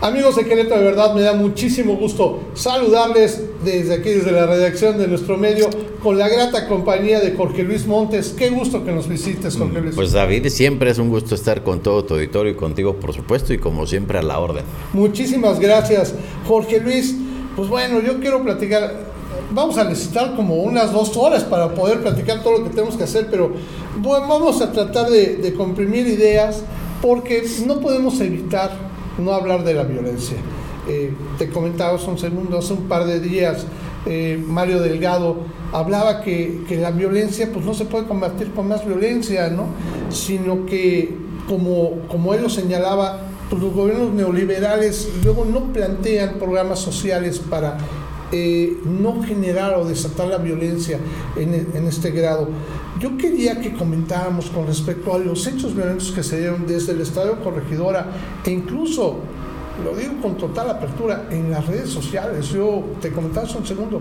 Amigos de Querétaro, de verdad me da muchísimo gusto saludarles desde aquí, desde la redacción de nuestro medio, con la grata compañía de Jorge Luis Montes. Qué gusto que nos visites, Jorge Luis. Pues David, siempre es un gusto estar con todo tu auditorio y contigo, por supuesto, y como siempre a la orden. Muchísimas gracias, Jorge Luis. Pues bueno, yo quiero platicar, vamos a necesitar como unas dos horas para poder platicar todo lo que tenemos que hacer, pero bueno, vamos a tratar de, de comprimir ideas porque no podemos evitar no hablar de la violencia. Eh, te comentaba hace un segundo, hace un par de días, eh, Mario Delgado hablaba que, la violencia pues no se puede combatir con más violencia, ¿no? sino que como, como él lo señalaba, pues los gobiernos neoliberales luego no plantean programas sociales para eh, no generar o desatar la violencia en, este grado. Yo quería que comentáramos con respecto a los hechos violentos que se dieron desde el Estadio Corregidora e incluso, lo digo con total apertura, en las redes sociales. Yo te comentaba hace un segundo,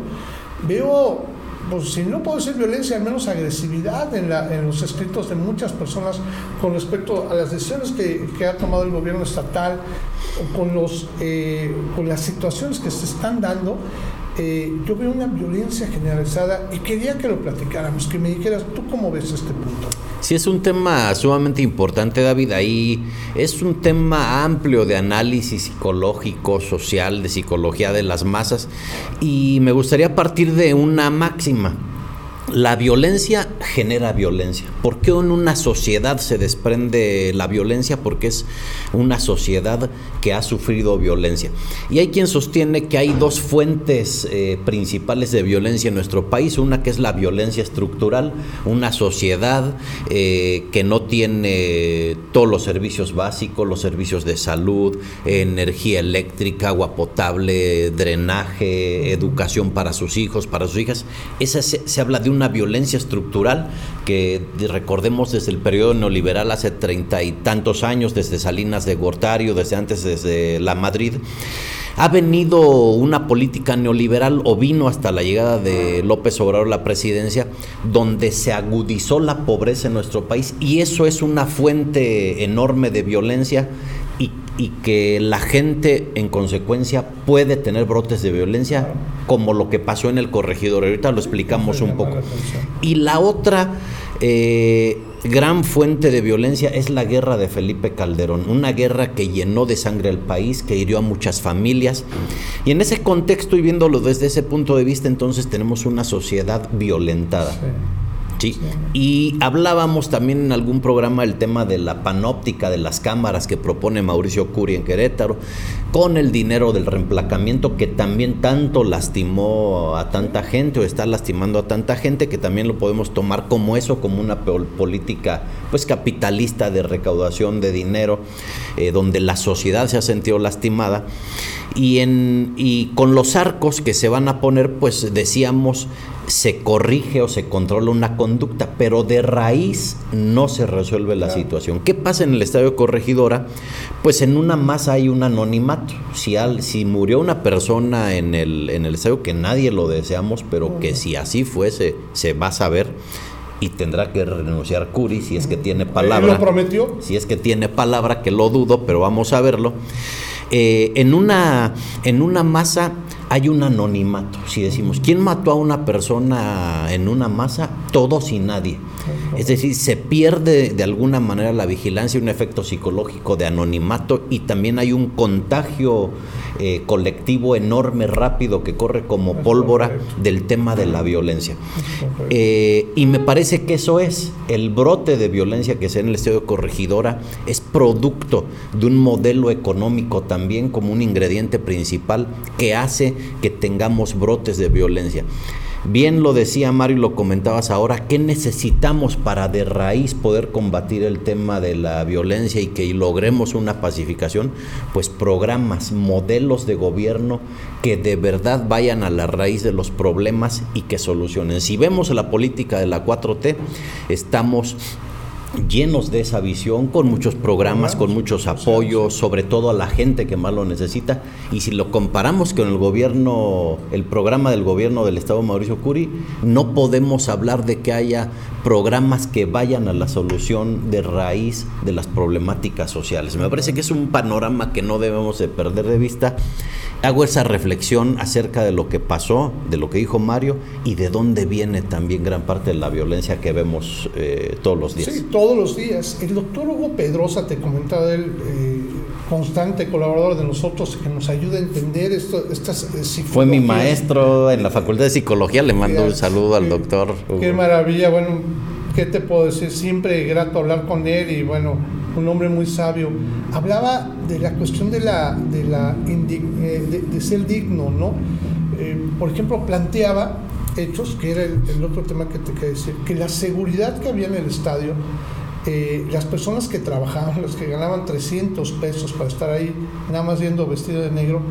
veo pues si no puede ser violencia, al menos agresividad en, la, en, los escritos de muchas personas con respecto a las decisiones que, que ha tomado el gobierno estatal con, los, eh, con las situaciones que se están dando eh, yo veo una violencia generalizada y quería que lo platicáramos, que me dijeras, ¿tú cómo ves este punto? Sí, es un tema sumamente importante, David. Ahí es un tema amplio de análisis psicológico, social, de psicología de las masas. Y me gustaría partir de una máxima. La violencia genera violencia. ¿Por qué en una sociedad se desprende la violencia? Porque es una sociedad que ha sufrido violencia. Y hay quien sostiene que hay dos fuentes eh, principales de violencia en nuestro país. Una que es la violencia estructural, una sociedad eh, que no tiene todos los servicios básicos, los servicios de salud, energía eléctrica, agua potable, drenaje, educación para sus hijos, para sus hijas. Esa se, se habla de un una violencia estructural que recordemos desde el periodo neoliberal hace treinta y tantos años, desde Salinas de Gortario, desde antes, desde la Madrid. Ha venido una política neoliberal o vino hasta la llegada de López Obrador a la presidencia, donde se agudizó la pobreza en nuestro país y eso es una fuente enorme de violencia y que la gente en consecuencia puede tener brotes de violencia como lo que pasó en el corregidor. Ahorita lo explicamos un poco. Y la otra eh, gran fuente de violencia es la guerra de Felipe Calderón, una guerra que llenó de sangre al país, que hirió a muchas familias. Y en ese contexto y viéndolo desde ese punto de vista, entonces tenemos una sociedad violentada. Sí. Y hablábamos también en algún programa el tema de la panóptica de las cámaras que propone Mauricio Curi en Querétaro, con el dinero del reemplacamiento que también tanto lastimó a tanta gente o está lastimando a tanta gente que también lo podemos tomar como eso, como una política pues capitalista de recaudación de dinero, eh, donde la sociedad se ha sentido lastimada. Y, en, y con los arcos que se van a poner, pues decíamos, se corrige o se controla una conducta, pero de raíz no se resuelve la situación. ¿Qué pasa en el estadio corregidora? Pues en una masa hay un anonimato. Si, al, si murió una persona en el, en el estadio, que nadie lo deseamos, pero que si así fuese, se va a saber y tendrá que renunciar Curi si es que tiene palabra. ¿Lo prometió? Si es que tiene palabra, que lo dudo, pero vamos a verlo. Eh, en, una, en una masa hay un anonimato. Si decimos, ¿quién mató a una persona en una masa? Todos y nadie. Es decir, se pierde de alguna manera la vigilancia, un efecto psicológico de anonimato y también hay un contagio eh, colectivo enorme, rápido, que corre como pólvora del tema de la violencia. Eh, y me parece que eso es, el brote de violencia que se en el estadio corregidora es producto de un modelo económico también como un ingrediente principal que hace que tengamos brotes de violencia. Bien lo decía Mario y lo comentabas ahora, ¿qué necesitamos para de raíz poder combatir el tema de la violencia y que logremos una pacificación? Pues programas, modelos de gobierno que de verdad vayan a la raíz de los problemas y que solucionen. Si vemos la política de la 4T, estamos llenos de esa visión, con muchos programas, con muchos apoyos, sobre todo a la gente que más lo necesita. Y si lo comparamos con el gobierno, el programa del gobierno del Estado Mauricio Curi, no podemos hablar de que haya programas que vayan a la solución de raíz de las problemáticas sociales. Me parece que es un panorama que no debemos de perder de vista hago esa reflexión acerca de lo que pasó, de lo que dijo Mario y de dónde viene también gran parte de la violencia que vemos eh, todos los días. Sí, todos los días. El doctor Hugo Pedrosa, te comentaba él, eh, constante colaborador de nosotros, que nos ayuda a entender esto, estas eh, Fue mi maestro en la Facultad de Psicología, le mando un saludo al doctor. Qué maravilla, bueno, ¿qué te puedo decir? Siempre grato hablar con él y bueno un hombre muy sabio, hablaba de la cuestión de, la, de, eh, ser digno, ¿no? Eh, por ejemplo, planteaba hechos, que era el, otro tema que te quería decir, que la seguridad que había en el estadio, eh, las personas que trabajaban, los que ganaban 300 pesos para estar ahí, nada más yendo vestido de negro,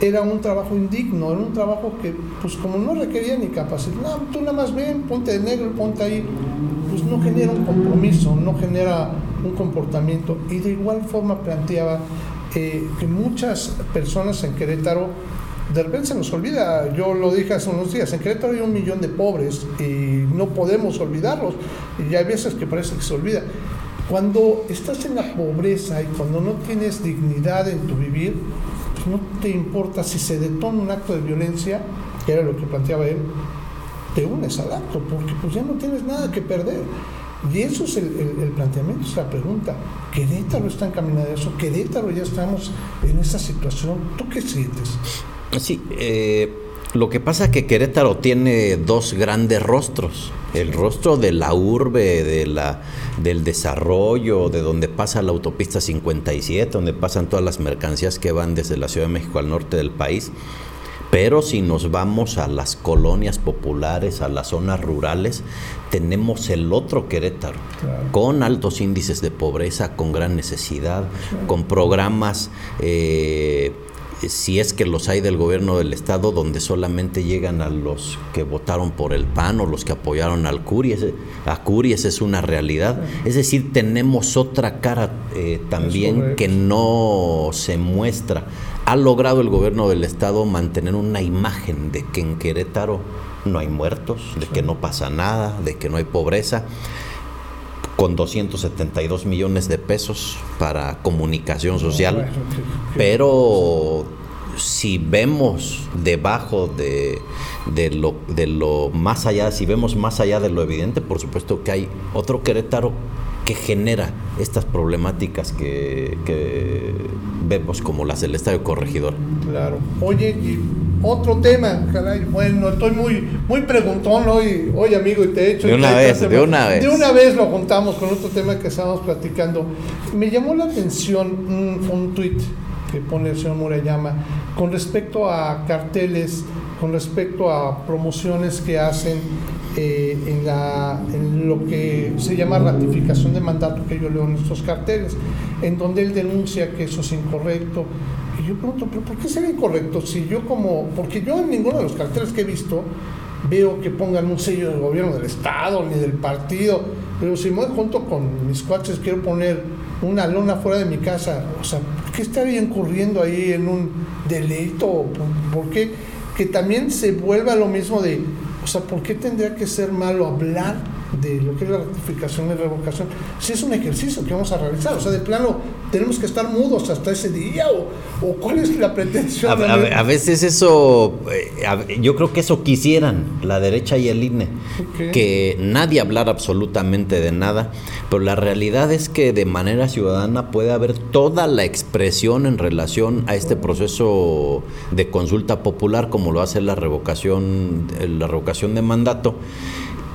era un trabajo indigno, era un trabajo que, pues como no requería ni capacidad, no, tú nada más ven, ponte de negro, ponte ahí, pues no genera un compromiso, no genera un comportamiento y de igual forma planteaba eh, que muchas personas en Querétaro de repente se nos olvida, yo lo dije hace unos días, en Querétaro hay un millón de pobres y no podemos olvidarlos y hay veces que parece que se olvida. Cuando estás en la pobreza y cuando no tienes dignidad en tu vivir, no te importa si se detona un acto de violencia, que era lo que planteaba él, te unes al acto, porque pues ya no tienes nada que perder. Y eso es el, planteamiento, es la pregunta. ¿Querétaro está encaminado a eso? ¿Querétaro ya estamos en esa situación? ¿Tú qué sientes? Sí, eh, lo que pasa es que Querétaro tiene dos grandes rostros. El rostro de la urbe, de la, del desarrollo, de donde pasa la autopista 57, donde pasan todas las mercancías que van desde la Ciudad de México al norte del país. Pero si nos vamos a las colonias populares, a las zonas rurales, tenemos el otro Querétaro, con altos índices de pobreza, con gran necesidad, con programas, eh, si es que los hay del gobierno del Estado, donde solamente llegan a los que votaron por el PAN o los que apoyaron al Curi. a Curi esa es una realidad. Es decir, tenemos otra cara eh, también que no se muestra ha logrado el gobierno del estado mantener una imagen de que en Querétaro no hay muertos, de que no pasa nada, de que no hay pobreza, con 272 millones de pesos para comunicación social, pero si vemos debajo de, lo, de lo más allá, si vemos más allá de lo evidente, por supuesto que hay otro Querétaro que genera estas problemáticas que, vemos como las del Estadio Corregidor. Claro. Oye, y otro tema, caray, bueno, estoy muy, muy preguntón hoy, hoy amigo, y te he hecho... De una vez, de una vez. De una vez lo juntamos con otro tema que estábamos platicando. Me llamó la atención un, un tuit que pone el señor Murayama con respecto a carteles, con respecto a promociones que hacen eh, en, la, lo que se llama ratificación de mandato que yo leo en estos carteles, en donde él denuncia que eso es incorrecto. Y yo pregunto, ¿pero por qué sería incorrecto? Si yo como, porque yo en ninguno de los carteles que he visto veo que pongan un sello del gobierno del Estado ni del partido, pero si me junto con mis cuates quiero poner una lona fuera de mi casa, o sea, ¿por qué estaría incurriendo ahí en un delito? ¿Por qué? Que también se vuelva lo mismo de o sea, ¿por qué tendría que ser malo hablar de lo que es la ratificación y revocación si es un ejercicio que vamos a realizar? O sea, de plano, tenemos que estar mudos hasta ese día o, cuál es la pretensión. A, veces eso, eh, yo creo que eso quisieran la derecha y el INE, que nadie hablar absolutamente de nada, pero la realidad es que de manera ciudadana puede haber toda la expresión en relación a este proceso de consulta popular como lo hace la revocación, la revocación de mandato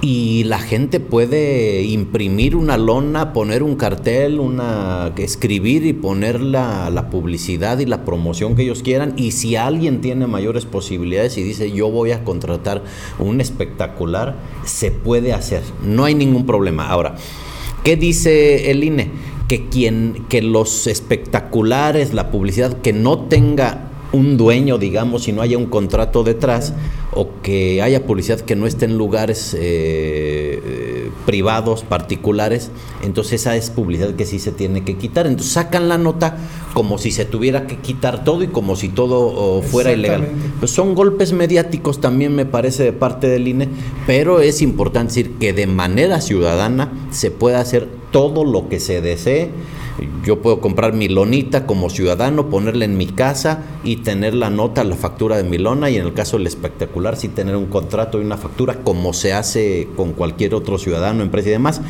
y la gente puede imprimir una lona, poner un cartel, una escribir y poner la, publicidad y la promoción que ellos quieran. Y si alguien tiene mayores posibilidades y dice yo voy a contratar un espectacular, se puede hacer. No hay ningún problema. Ahora, ¿qué dice el INE? Que quien, que los espectaculares, la publicidad, que no tenga un dueño, digamos, si no haya un contrato detrás, o que haya publicidad que no esté en lugares eh, privados, particulares, entonces esa es publicidad que sí se tiene que quitar. Entonces sacan la nota como si se tuviera que quitar todo y como si todo fuera ilegal. Pues son golpes mediáticos también me parece de parte del INE, pero es importante decir que de manera ciudadana se puede hacer todo lo que se desee yo puedo comprar mi lonita como ciudadano, ponerla en mi casa y tener la nota, la factura de mi lona y en el caso del espectacular sí tener un contrato y una factura como se hace con cualquier otro ciudadano, empresa y demás.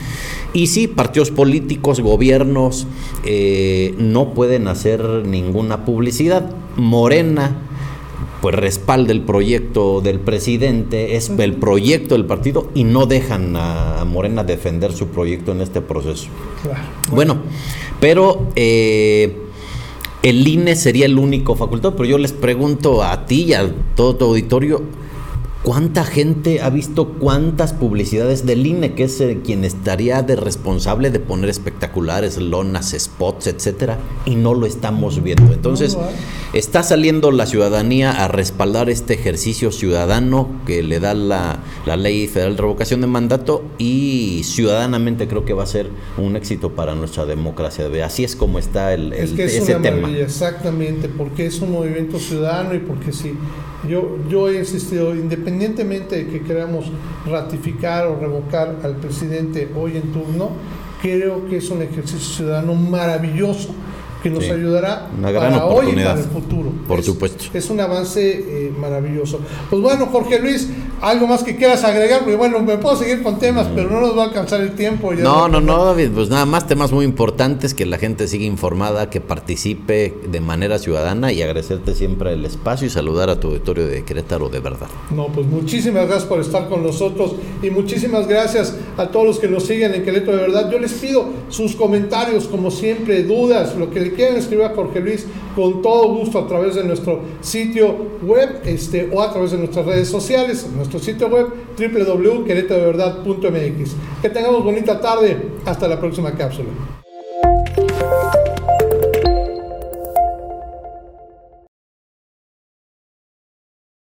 Y sí, partidos políticos, gobiernos eh, no pueden hacer ninguna publicidad. Morena pues respalda el proyecto del presidente, es el proyecto del partido y no dejan a Morena defender su proyecto en este proceso. Bueno, pero eh, el INE sería el único facultado, pero yo les pregunto a ti y a todo tu auditorio, ¿Cuánta gente ha visto cuántas publicidades del INE, que es eh, quien estaría de responsable de poner espectaculares, lonas, spots, etcétera, y no lo estamos viendo? Entonces, está saliendo la ciudadanía a respaldar este ejercicio ciudadano que le da la, ley federal de revocación de mandato y ciudadanamente creo que va a ser un éxito para nuestra democracia. Así es como está el, es que es ese una tema. Exactamente, porque es un movimiento ciudadano y porque sí. Yo, yo he insistido, independientemente de que queramos ratificar o revocar al presidente hoy en turno, creo que es un ejercicio ciudadano maravilloso que nos ayudará para hoy y para el futuro. Por supuesto. Es un avance eh, maravilloso. Pues bueno, Jorge Luis, algo más que quieras agregar, porque bueno, me puedo seguir con temas, pero no nos va a alcanzar el tiempo. no, no, no, David, pues nada más temas muy importantes, que la gente siga informada, que participe de manera ciudadana y agradecerte siempre el espacio y saludar a tu auditorio de Querétaro de verdad. No, pues muchísimas gracias por estar con nosotros y muchísimas gracias a todos los que nos siguen en Querétaro de verdad. Yo les pido sus comentarios, como siempre, dudas, lo que le quieran escribir a Jorge Luis, con todo gusto a través de nuestro sitio web este, o a través de nuestras redes sociales, nuestro sitio web www.queretodeverdad.mx. Que tengamos bonita tarde. Hasta la próxima cápsula.